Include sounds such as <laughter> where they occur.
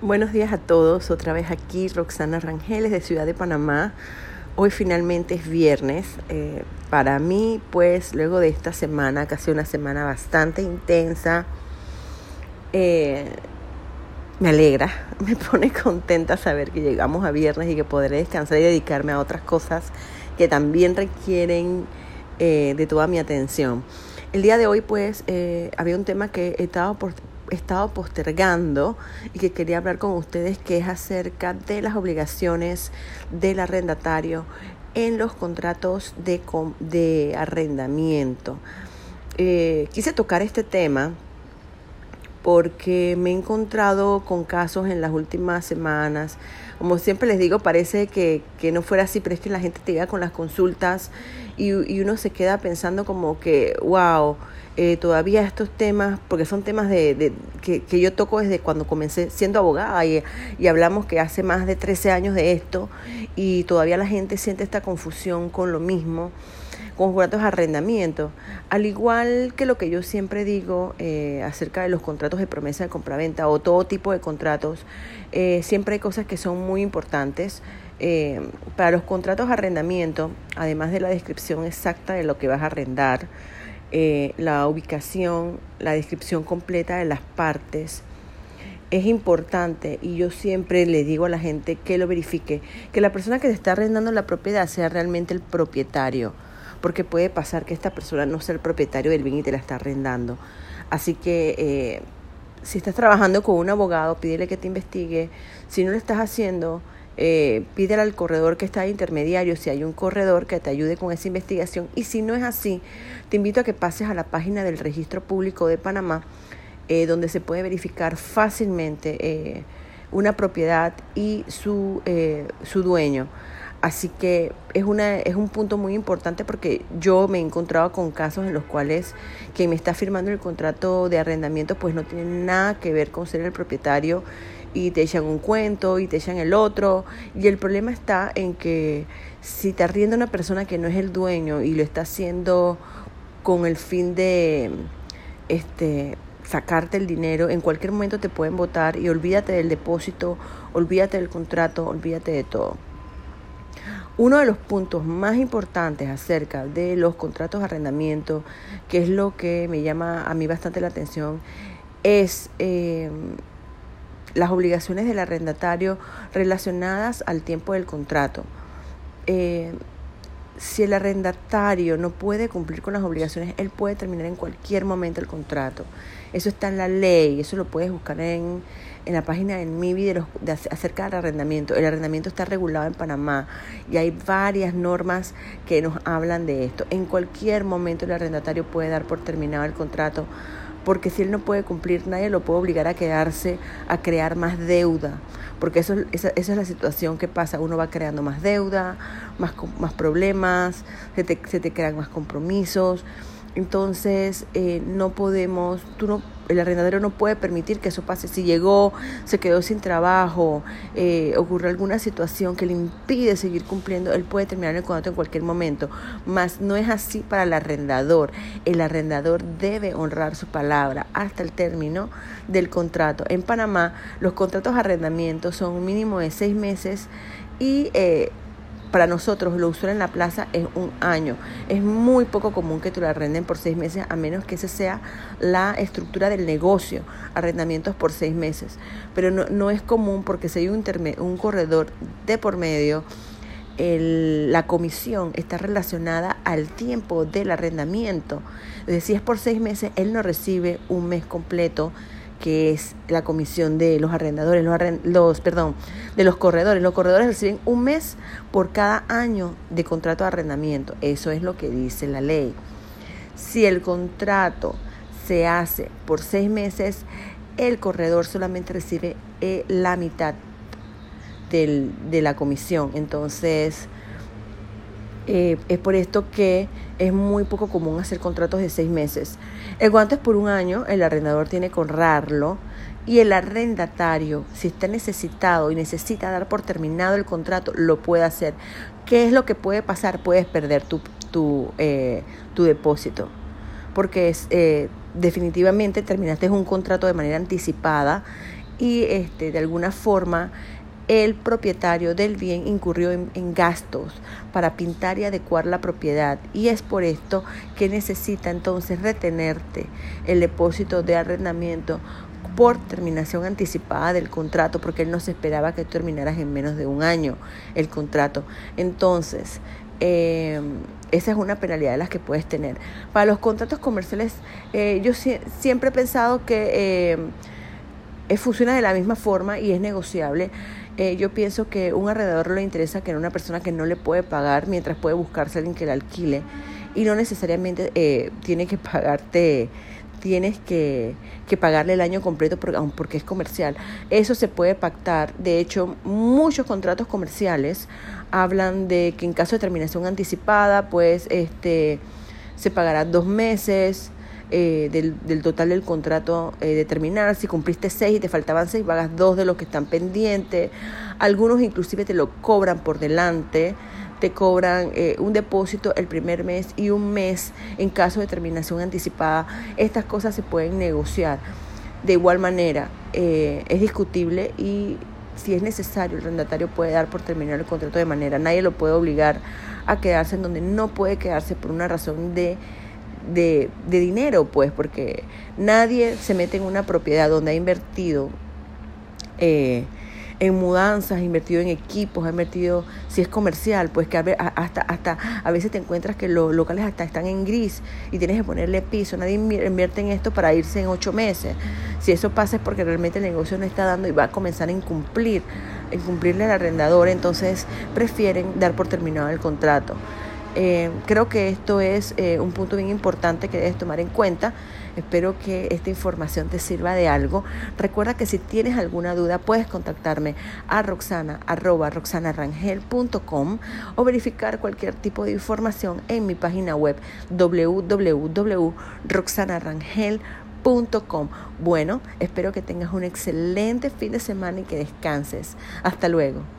Buenos días a todos, otra vez aquí Roxana Rangeles de Ciudad de Panamá. Hoy finalmente es viernes. Eh, para mí, pues, luego de esta semana, casi una semana bastante intensa, eh, me alegra, <laughs> me pone contenta saber que llegamos a viernes y que podré descansar y dedicarme a otras cosas que también requieren eh, de toda mi atención. El día de hoy, pues, había un tema que he estado por estado postergando y que quería hablar con ustedes, que es acerca de las obligaciones del arrendatario en los contratos de, de arrendamiento. Eh, quise tocar este tema porque me he encontrado con casos en las últimas semanas. Como siempre les digo, parece que, que no fuera así, pero es que la gente te llega con las consultas y, y uno se queda pensando como que, wow, eh, todavía estos temas, porque son temas de, que, que, yo toco desde cuando comencé siendo abogada y, y, hablamos que hace más de 13 años de esto y todavía la gente siente esta confusión con lo mismo, contratos de arrendamiento. Al igual que lo que yo siempre digo eh, acerca de los contratos de promesa de compraventa o todo tipo de contratos, eh, siempre hay cosas que son muy importantes. para los contratos de arrendamiento, además de la descripción exacta de lo que vas a arrendar, eh, la ubicación, la descripción completa de las partes. Es importante y yo siempre le digo a la gente que lo verifique, que la persona que te está arrendando la propiedad sea realmente el propietario, porque puede pasar que esta persona no sea el propietario del bien y te la está arrendando. Así que eh, si estás trabajando con un abogado, pídele que te investigue. Si no lo estás haciendo, eh, pídele al corredor que está de intermediario, si hay un corredor que te ayude con esa investigación. Y si no es así, te invito a que pases a la página del Registro Público de Panamá, eh, donde se puede verificar fácilmente una propiedad y su, su dueño. Así que es, una, es un punto muy importante porque yo me he encontrado con casos en los cuales quien me está firmando el contrato de arrendamiento pues no tiene nada que ver con ser el propietario y te echan un cuento y te echan el otro. Y el problema está en que si te arrienda una persona que no es el dueño y lo está haciendo con el fin de este sacarte el dinero, en cualquier momento te pueden votar y olvídate del depósito, olvídate del contrato, olvídate de todo. Uno de los puntos más importantes acerca de los contratos de arrendamiento, que es lo que me llama a mí bastante la atención, es eh, las obligaciones del arrendatario relacionadas al tiempo del contrato. Eh, si el arrendatario no puede cumplir con las obligaciones, él puede terminar en cualquier momento el contrato. Eso está en la ley, eso lo puedes buscar en, en la página del MIBI de los, de, acerca del arrendamiento. El arrendamiento está regulado en Panamá y hay varias normas que nos hablan de esto. En cualquier momento el arrendatario puede dar por terminado el contrato porque si él no puede cumplir, nadie lo puede obligar a quedarse, a crear más deuda, porque eso, esa, esa es la situación que pasa, uno va creando más deuda, más, más problemas, se te, se te crean más compromisos, entonces eh, no podemos, tú no el arrendadero no puede permitir que eso pase. Si llegó, se quedó sin trabajo, eh, ocurrió alguna situación que le impide seguir cumpliendo, él puede terminar el contrato en cualquier momento. Mas no es así para el arrendador. El arrendador debe honrar su palabra hasta el término del contrato. En Panamá, los contratos de arrendamiento son un mínimo de seis meses y eh, para nosotros lo usual en la plaza es un año. Es muy poco común que te lo arrenden por seis meses, a menos que esa sea la estructura del negocio, arrendamientos por seis meses. Pero no, no es común porque si hay un, un corredor de por medio, el, la comisión está relacionada al tiempo del arrendamiento. Si es por seis meses, él no recibe un mes completo que es la comisión de los arrendadores, los, los, perdón, de los corredores. Los corredores reciben un mes por cada año de contrato de arrendamiento. Eso es lo que dice la ley. Si el contrato se hace por seis meses, el corredor solamente recibe eh, la mitad del, de la comisión. Entonces, eh, es por esto que es muy poco común hacer contratos de seis meses. El guante es por un año, el arrendador tiene que honrarlo y el arrendatario, si está necesitado y necesita dar por terminado el contrato, lo puede hacer. ¿Qué es lo que puede pasar? Puedes perder tu, tu, eh, tu depósito porque es, eh, definitivamente terminaste un contrato de manera anticipada y este, de alguna forma el propietario del bien incurrió en, gastos para pintar y adecuar la propiedad y es por esto que necesita entonces retenerte el depósito de arrendamiento por terminación anticipada del contrato porque él no se esperaba que terminaras en menos de un año el contrato. Entonces, eh, esa es una penalidad de las que puedes tener. Para los contratos comerciales, eh, yo siempre he pensado que eh, funciona de la misma forma y es negociable. Eh, yo pienso que un alrededor le interesa que una persona que no le puede pagar mientras puede buscarse alguien que la alquile y no necesariamente eh, tiene que pagarte tienes que, que, pagarle el año completo porque, porque es comercial. Eso se puede pactar. De hecho, muchos contratos comerciales hablan de que en caso de terminación anticipada, pues este se pagará dos meses, eh, del, del, total del contrato eh, determinar. Si cumpliste seis y te faltaban seis, pagas dos de los que están pendientes. Algunos inclusive te lo cobran por delante. Te cobran eh, un depósito el primer mes y un mes en caso de terminación anticipada. Estas cosas se pueden negociar. De igual manera, es discutible y si es necesario, el arrendatario puede dar por terminar el contrato de manera. Nadie lo puede obligar a quedarse en donde no puede quedarse por una razón de de, de dinero, pues, porque nadie se mete en una propiedad donde ha invertido eh, en mudanzas, ha invertido en equipos, ha invertido, si es comercial, pues que hasta, hasta a veces te encuentras que los locales hasta están en gris y tienes que ponerle piso. Nadie invierte en esto para irse en ocho meses. Si eso pasa es porque realmente el negocio no está dando y va a comenzar a incumplir, incumplirle al arrendador, entonces prefieren dar por terminado el contrato. Eh, creo que esto es eh, un punto bien importante que debes tomar en cuenta. Espero que esta información te sirva de algo. Recuerda que si tienes alguna duda puedes contactarme a roxana o verificar cualquier tipo de información en mi página web www.roxanarangel.com. Bueno, espero que tengas un excelente fin de semana y que descanses. Hasta luego.